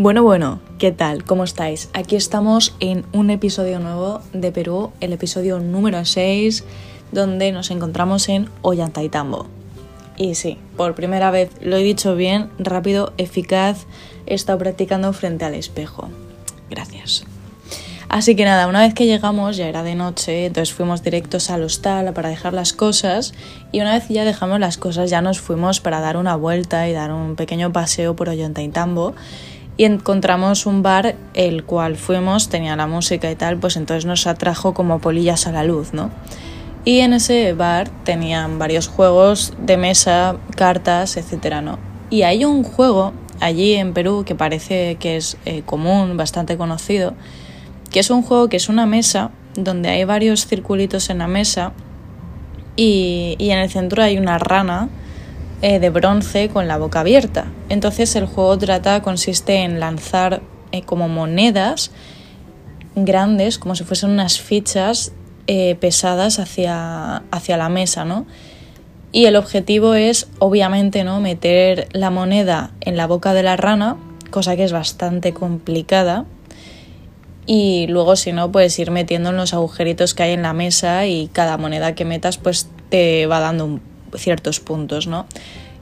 Bueno, bueno, ¿qué tal? ¿Cómo estáis? Aquí estamos en un episodio nuevo de Perú, el episodio número 6, donde nos encontramos en Ollantaytambo. Y sí, por primera vez lo he dicho bien, rápido, eficaz, he estado practicando frente al espejo. Gracias. Así que nada, una vez que llegamos ya era de noche, entonces fuimos directos al hostal para dejar las cosas y una vez ya dejamos las cosas ya nos fuimos para dar una vuelta y dar un pequeño paseo por Ollantaytambo y encontramos un bar el cual fuimos, tenía la música y tal, pues entonces nos atrajo como polillas a la luz, ¿no? Y en ese bar tenían varios juegos de mesa, cartas, etcétera, ¿no? Y hay un juego allí en Perú que parece que es eh, común, bastante conocido, que es un juego que es una mesa donde hay varios circulitos en la mesa y, en el centro hay una rana eh, de bronce con la boca abierta. Entonces el juego trata, consiste en lanzar eh, como monedas grandes, como si fuesen unas fichas eh, pesadas hacia, hacia la mesa, ¿no? Y el objetivo es, obviamente, ¿no? meter la moneda en la boca de la rana, cosa que es bastante complicada, y luego si no puedes ir metiendo en los agujeritos que hay en la mesa y cada moneda que metas pues te va dando ciertos puntos, ¿no?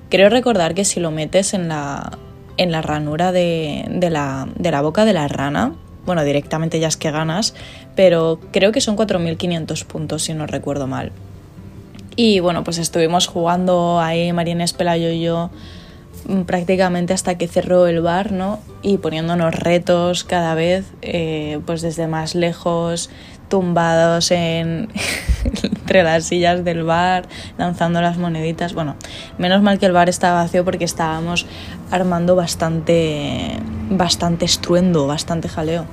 Creo recordar que si lo metes en la, en la ranura de, de, la, de la boca de la rana, bueno, directamente ya es que ganas, pero creo que son 4.500 puntos si no recuerdo mal. Y bueno, pues estuvimos jugando ahí, Marines Pelayo y yo, Mm, prácticamente hasta que cerró el bar, ¿no? Y poniéndonos retos cada vez, eh, pues desde más lejos, tumbados en las sillas del bar, lanzando las moneditas. Bueno, menos mal que el bar estaba vacío porque estábamos armando bastante, bastante estruendo, bastante jaleo.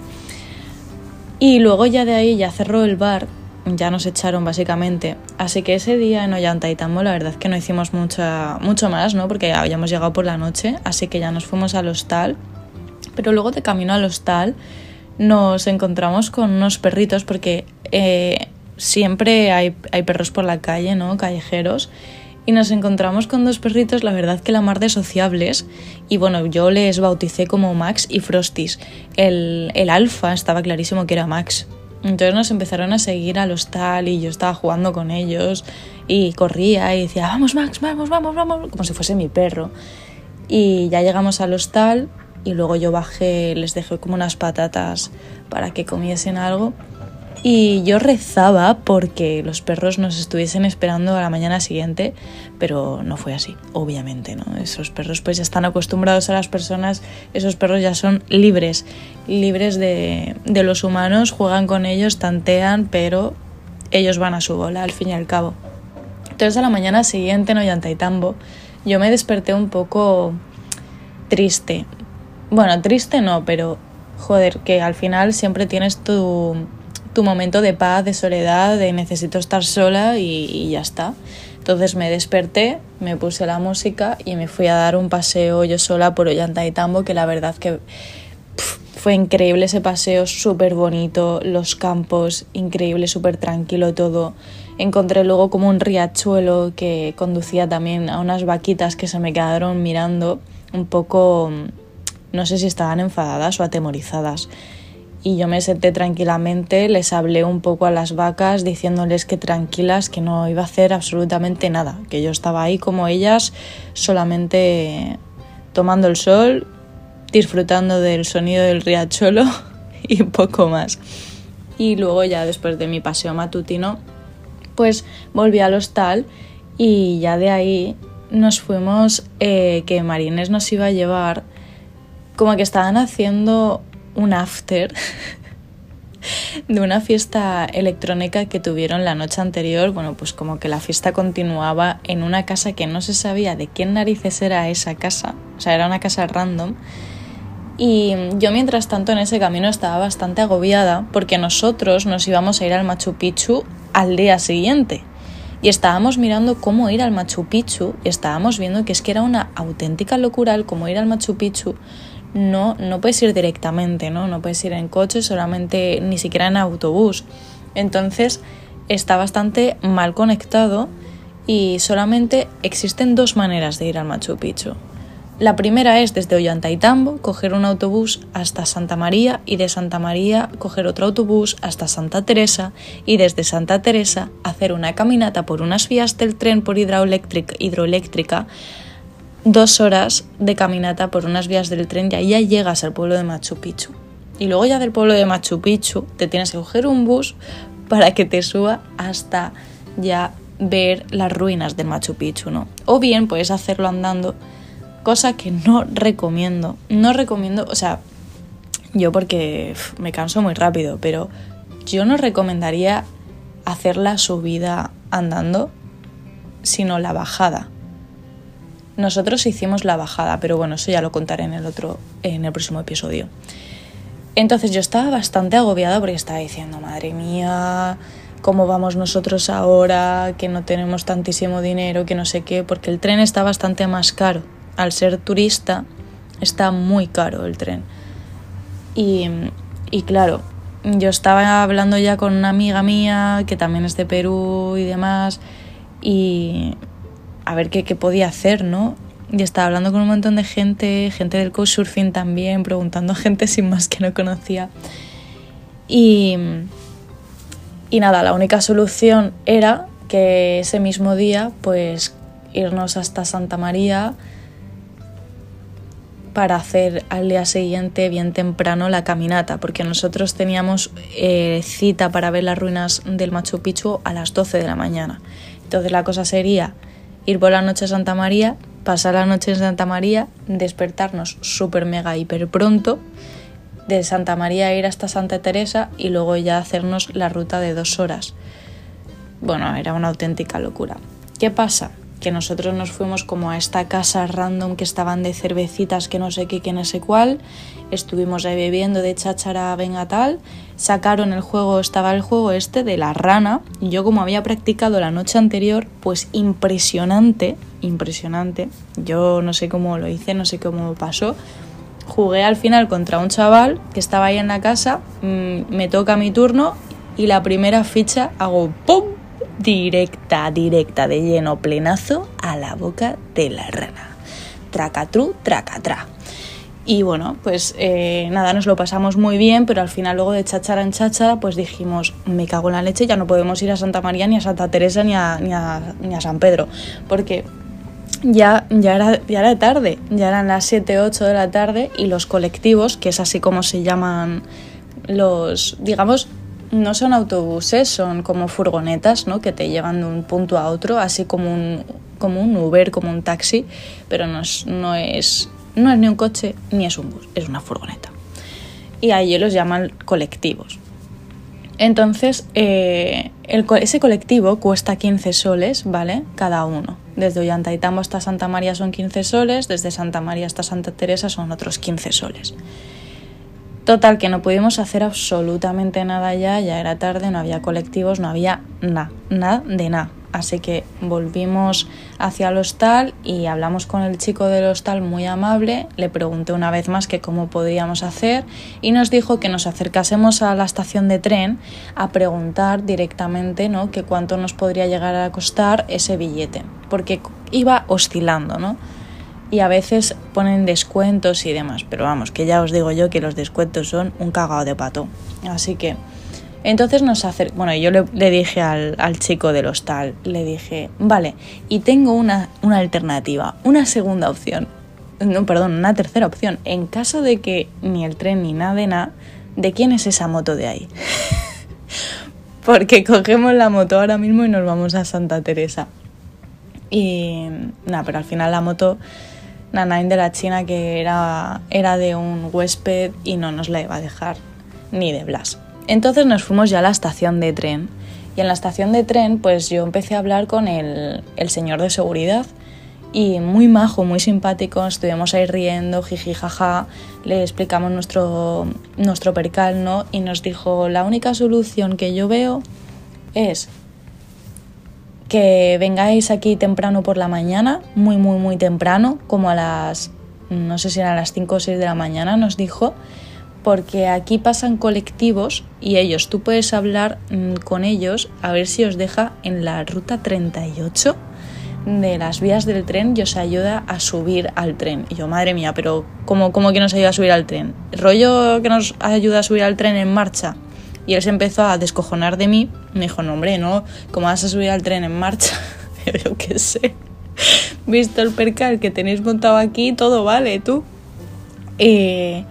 Y luego ya de ahí ya cerró el bar ya nos echaron básicamente. Así que ese día en Ollantaytambo la verdad es que no hicimos mucha, mucho más, ¿no? Porque habíamos llegado por la noche, así que ya nos fuimos al hostal. Pero luego de camino al hostal nos encontramos con unos perritos porque eh, siempre hay, hay perros por la calle, ¿no? Callejeros. Y nos encontramos con dos perritos, la verdad que la mar de sociables. Y bueno, yo les bauticé como Max y Frostis. El, el alfa estaba clarísimo que era Max, entonces nos empezaron a seguir al hostal y yo estaba jugando con ellos y corría y decía, vamos Max, vamos, vamos, vamos, como si fuese mi perro. Y ya llegamos al hostal y luego yo bajé, les dejé como unas patatas para que comiesen algo y yo rezaba porque los perros nos estuviesen esperando a la mañana siguiente, pero no fue así, obviamente, ¿no? Esos perros pues ya están acostumbrados a las personas, esos perros ya son libres, libres de, los humanos, juegan con ellos, tantean, pero ellos van a su bola al fin y al cabo. Entonces a la mañana siguiente en Ollantaytambo yo me desperté un poco triste. Bueno, triste no, pero joder, que al final siempre tienes tu tu momento de paz, de soledad, de necesito estar sola y, ya está. Entonces me desperté, me puse la música y me fui a dar un paseo yo sola por Ollantaytambo, que la verdad que fue increíble ese paseo, súper bonito, los campos, increíble, súper tranquilo todo. Encontré luego como un riachuelo que conducía también a unas vaquitas que se me quedaron mirando un poco, no sé si estaban enfadadas o atemorizadas y yo me senté tranquilamente, les hablé un poco a las vacas diciéndoles que tranquilas, que no iba a hacer absolutamente nada, que yo estaba ahí como ellas, solamente tomando el sol, disfrutando del sonido del riachuelo y poco más. Y luego ya después de mi paseo matutino, pues volví al hostal y ya de ahí nos fuimos, eh, que Marines nos iba a llevar, como que estaban haciendo un after de una fiesta electrónica que tuvieron la noche anterior. Bueno, pues como que la fiesta continuaba en una casa que no se sabía de quién narices era esa casa. O sea, era una casa random. Y yo mientras tanto en ese camino estaba bastante agobiada porque nosotros nos íbamos a ir al Machu Picchu al día siguiente. Y estábamos mirando cómo ir al Machu Picchu y estábamos viendo que es que era una auténtica locura el cómo ir al Machu Picchu no, no puedes ir directamente, ¿no? No puedes ir en coche, solamente ni siquiera en autobús. Entonces está bastante mal conectado y solamente existen dos maneras de ir al Machu Picchu. La primera es desde Ollantaytambo coger un autobús hasta Santa María y de Santa María coger otro autobús hasta Santa Teresa y desde Santa Teresa hacer una caminata por unas vías del tren por hidroeléctrica, dos horas de caminata por unas vías del tren y ahí ya llegas al pueblo de Machu Picchu. Y luego ya del pueblo de Machu Picchu te tienes que coger un bus para que te suba hasta ya ver las ruinas de Machu Picchu, ¿no? O bien puedes hacerlo andando, cosa que no recomiendo. No recomiendo, o sea, yo porque me canso muy rápido, pero yo no recomendaría hacer la subida andando, sino la bajada. Nosotros hicimos la bajada, pero bueno, eso ya lo contaré en el otro, en el próximo episodio. Entonces yo estaba bastante agobiada porque estaba diciendo, madre mía, ¿cómo vamos nosotros ahora? Que no tenemos tantísimo dinero, que no sé qué, porque el tren está bastante más caro. Al ser turista, está muy caro el tren. Y, y claro, yo estaba hablando ya con una amiga mía que también es de Perú y demás, y a ver qué, qué podía hacer, ¿no? Y estaba hablando con un montón de gente, gente del couchsurfing también, preguntando a gente sin más que no conocía. Y, y nada, la única solución era que ese mismo día, pues irnos hasta Santa María para hacer al día siguiente bien temprano la caminata, porque nosotros teníamos eh, cita para ver las ruinas del Machu Picchu a las 12 de la mañana. Entonces la cosa sería ir por la noche a Santa María, pasar la noche en Santa María, despertarnos súper mega hiper pronto, de Santa María ir hasta Santa Teresa y luego ya hacernos la ruta de dos horas. Bueno, era una auténtica locura. ¿Qué pasa? Que nosotros nos fuimos como a esta casa random que estaban de cervecitas que no sé qué, que no sé cuál. Estuvimos ahí bebiendo de cháchara, venga tal. Sacaron el juego, estaba el juego este de la rana. Y yo como había practicado la noche anterior, pues impresionante, impresionante. Yo no sé cómo lo hice, no sé cómo pasó. Jugué al final contra un chaval que estaba ahí en la casa, mm, me toca mi turno y la primera ficha hago ¡pum! Directa, directa, de lleno, plenazo a la boca de la rana. Tracatru, tracatrá. Y bueno, pues eh, nada, nos lo pasamos muy bien, pero al final luego de cháchara en cháchara, pues dijimos, me cago en la leche, ya no podemos ir a Santa María, ni a Santa Teresa, ni a, ni a, ni a San Pedro, porque ya, ya, era, ya era tarde, ya eran las 7, 8 de la tarde y los colectivos, que es así como se llaman los, digamos, no son autobuses, son como furgonetas, ¿no? Que te llevan de un punto a otro, así como un, como un Uber, como un taxi, pero no es, no es, no es ni un coche ni es un bus, es una furgoneta. Y ahí los llaman colectivos. Entonces, eh, ese colectivo cuesta 15 soles, ¿vale? Cada uno. Desde Ollantaytambo hasta Santa María son 15 soles, desde Santa María hasta Santa Teresa son otros 15 soles. Total, que no pudimos hacer absolutamente nada ya, ya era tarde, no había colectivos, no había nada, nada de nada. Así que volvimos hacia el hostal y hablamos con el chico del hostal muy amable. Le pregunté una vez más que cómo podíamos hacer y nos dijo que nos acercásemos a la estación de tren a preguntar directamente ¿no? que cuánto nos podría llegar a costar ese billete, porque iba oscilando, ¿no? Y a veces ponen descuentos y demás, pero vamos, que ya os digo yo que los descuentos son un cagado de pato. Así que entonces nos hace, bueno, yo le, dije al, al, chico del hostal, le dije, vale, y tengo una, una alternativa, una segunda opción, no, perdón, una tercera opción. En caso de que ni el tren ni nada de nada, ¿de quién es esa moto de ahí? Porque cogemos la moto ahora mismo y nos vamos a Santa Teresa. Y nada, pero al final la moto, Nanain de la China, que era, era de un huésped y no nos la iba a dejar ni de Blas. Entonces nos fuimos ya a la estación de tren. Y en la estación de tren, pues yo empecé a hablar con el, el señor de seguridad. Y muy majo, muy simpático, estuvimos ahí riendo, jiji, jaja, le explicamos nuestro, nuestro percal, ¿no? Y nos dijo, la única solución que yo veo es que vengáis aquí temprano por la mañana, muy, muy, muy temprano, como a las, no sé si eran las 5 o 6 de la mañana, nos dijo, porque aquí pasan colectivos y ellos, tú puedes hablar con ellos a ver si os deja en la ruta 38 de las vías del tren y os ayuda a subir al tren. Y yo, madre mía, pero ¿cómo, cómo que nos ayuda a subir al tren? ¿Rollo que nos ayuda a subir al tren en marcha? Y él se empezó a descojonar de mí. Me dijo, no, hombre, no, ¿cómo vas a subir al tren en marcha? yo qué sé. Visto el percal que tenéis montado aquí, todo vale, tú. Y,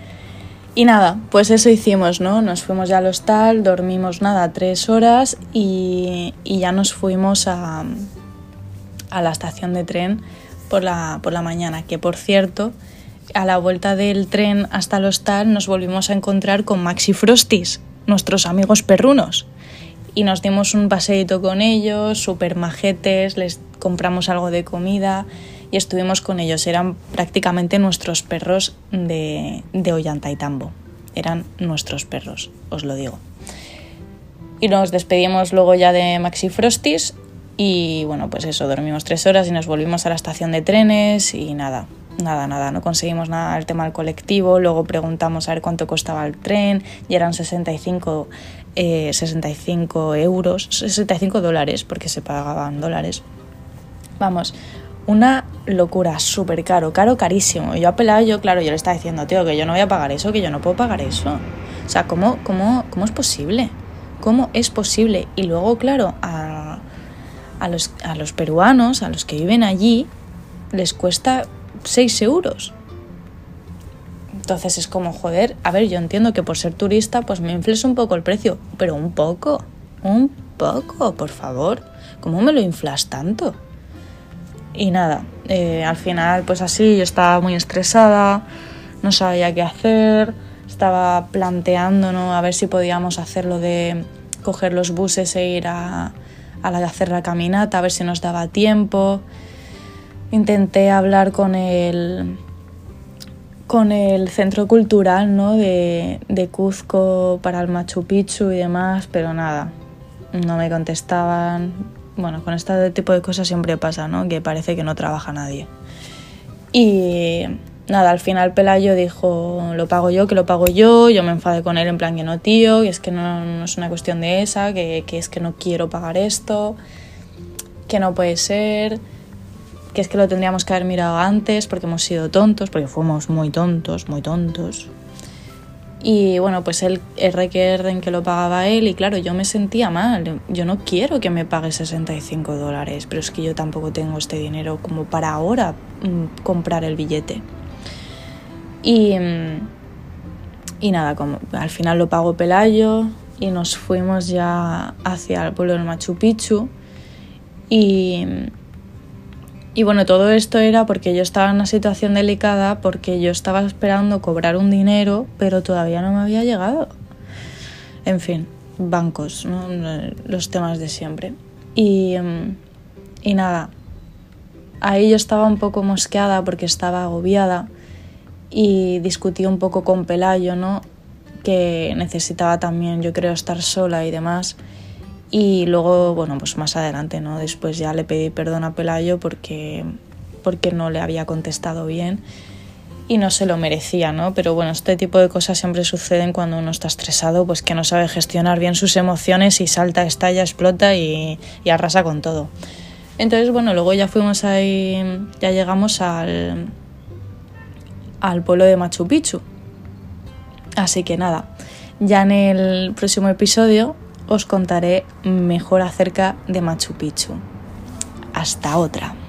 y nada, pues eso hicimos, ¿no? Nos fuimos ya al hostal, dormimos nada, tres horas y, y ya nos fuimos a, a la estación de tren por la, por la mañana, que por cierto, a la vuelta del tren hasta el hostal nos volvimos a encontrar con Maxi Frostis, nuestros amigos perrunos. Y nos dimos un paseito con ellos, súper majetes, les compramos algo de comida y estuvimos con ellos. Eran prácticamente nuestros perros de, de Ollantaytambo. Eran nuestros perros, os lo digo. Y nos despedimos luego ya de Maxi Frostis y bueno, pues eso, dormimos tres horas y nos volvimos a la estación de trenes y nada, nada, nada, no conseguimos nada el tema del colectivo, luego preguntamos a ver cuánto costaba el tren y eran 65, 65 eh, euros, 65 dólares, porque se pagaban dólares. Vamos, una locura, súper caro, caro, carísimo. yo a yo, claro, yo le estaba diciendo, tío, que yo no voy a pagar eso, que yo no puedo pagar eso. O sea, ¿cómo, cómo, cómo es posible? ¿Cómo es posible? Y luego, claro, a a los, a los peruanos, a los que viven allí, les cuesta 6 euros. Entonces es como, joder, a ver, yo entiendo que por ser turista pues me infles un poco el precio, pero un poco, un poco, por favor. ¿Cómo me lo inflas tanto? Y nada, eh, al final pues así yo estaba muy estresada, no sabía qué hacer, estaba planteando ¿no? a ver si podíamos hacerlo de coger los buses e ir a, a la de hacer la caminata, a ver si nos daba tiempo. Intenté hablar con el, con el centro cultural ¿no? de, de Cuzco para el Machu Picchu y demás, pero nada, no me contestaban. Bueno, con este tipo de cosas siempre pasa, ¿no? Que parece que no trabaja nadie. Y nada, al final Pelayo dijo, lo pago yo, que lo pago yo, yo me enfadé con él en plan que no, tío, que es que no, es una cuestión de esa, que, que, es que no quiero pagar esto, que no puede ser, que es que lo tendríamos que haber mirado antes porque hemos sido tontos, porque fuimos muy tontos, muy tontos. Y bueno, pues él en que lo pagaba él y claro, yo me sentía mal. Yo no quiero que me pague 65 dólares, pero es que yo tampoco tengo este dinero como para ahora mm, comprar el billete. Y, y nada, como al final lo pagó Pelayo y nos fuimos ya hacia el pueblo del Machu Picchu. Y, y bueno, todo esto era porque yo estaba en una situación delicada, porque yo estaba esperando cobrar un dinero, pero todavía no me había llegado. En fin, bancos, ¿no? los temas de siempre. Y, y nada, ahí yo estaba un poco mosqueada porque estaba agobiada y discutí un poco con Pelayo, ¿no? que necesitaba también, yo creo, estar sola y demás. Y luego, bueno, pues más adelante, ¿no? Después ya le pedí perdón a Pelayo porque, porque no le había contestado bien y no se lo merecía, ¿no? Pero bueno, este tipo de cosas siempre suceden cuando uno está estresado, pues que no sabe gestionar bien sus emociones y salta, estalla, explota y, y arrasa con todo. Entonces, bueno, luego ya fuimos ahí, ya llegamos al, al pueblo de Machu Picchu. Así que nada, ya en el próximo episodio os contaré mejor acerca de Machu Picchu. Hasta otra.